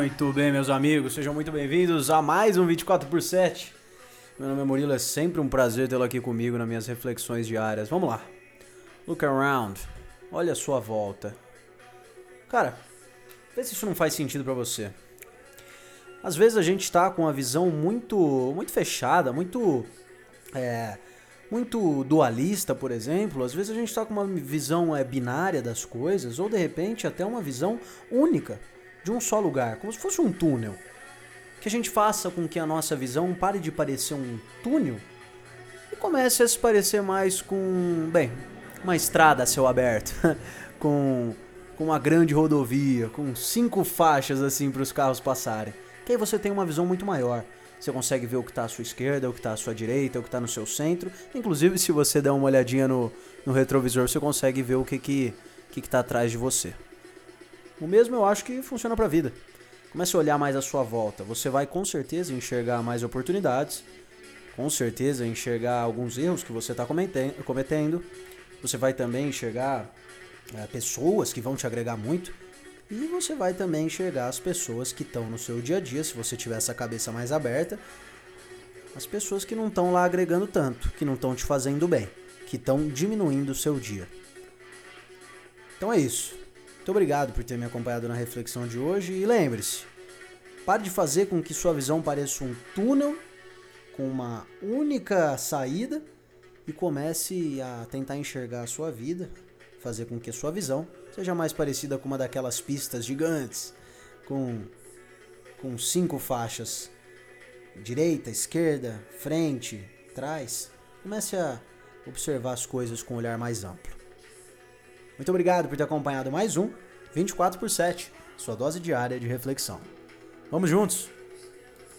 Muito bem, meus amigos, sejam muito bem-vindos a mais um 24 por 7. Meu nome é Murilo, é sempre um prazer tê-lo aqui comigo nas minhas reflexões diárias. Vamos lá. Look around. Olha a sua volta. Cara, vê se isso não faz sentido para você. Às vezes a gente tá com uma visão muito, muito fechada, muito é, muito dualista, por exemplo, às vezes a gente está com uma visão é, binária das coisas, ou de repente até uma visão única de um só lugar, como se fosse um túnel. Que a gente faça com que a nossa visão pare de parecer um túnel e comece a se parecer mais com, bem, uma estrada a céu aberto, com, com uma grande rodovia, com cinco faixas assim para os carros passarem. Que aí você tem uma visão muito maior. Você consegue ver o que está à sua esquerda, o que está à sua direita, o que está no seu centro. Inclusive, se você der uma olhadinha no, no retrovisor, você consegue ver o que que que está atrás de você. O mesmo eu acho que funciona para a vida. Comece a olhar mais à sua volta. Você vai com certeza enxergar mais oportunidades, com certeza enxergar alguns erros que você está cometendo. Você vai também enxergar é, pessoas que vão te agregar muito. E você vai também enxergar as pessoas que estão no seu dia a dia, se você tiver essa cabeça mais aberta, as pessoas que não estão lá agregando tanto, que não estão te fazendo bem, que estão diminuindo o seu dia. Então é isso. Muito obrigado por ter me acompanhado na reflexão de hoje e lembre-se, pare de fazer com que sua visão pareça um túnel com uma única saída e comece a tentar enxergar a sua vida, fazer com que a sua visão seja mais parecida com uma daquelas pistas gigantes, com, com cinco faixas, direita, esquerda, frente, trás. Comece a observar as coisas com um olhar mais amplo. Muito obrigado por ter acompanhado mais um 24 por 7, sua dose diária de reflexão. Vamos juntos!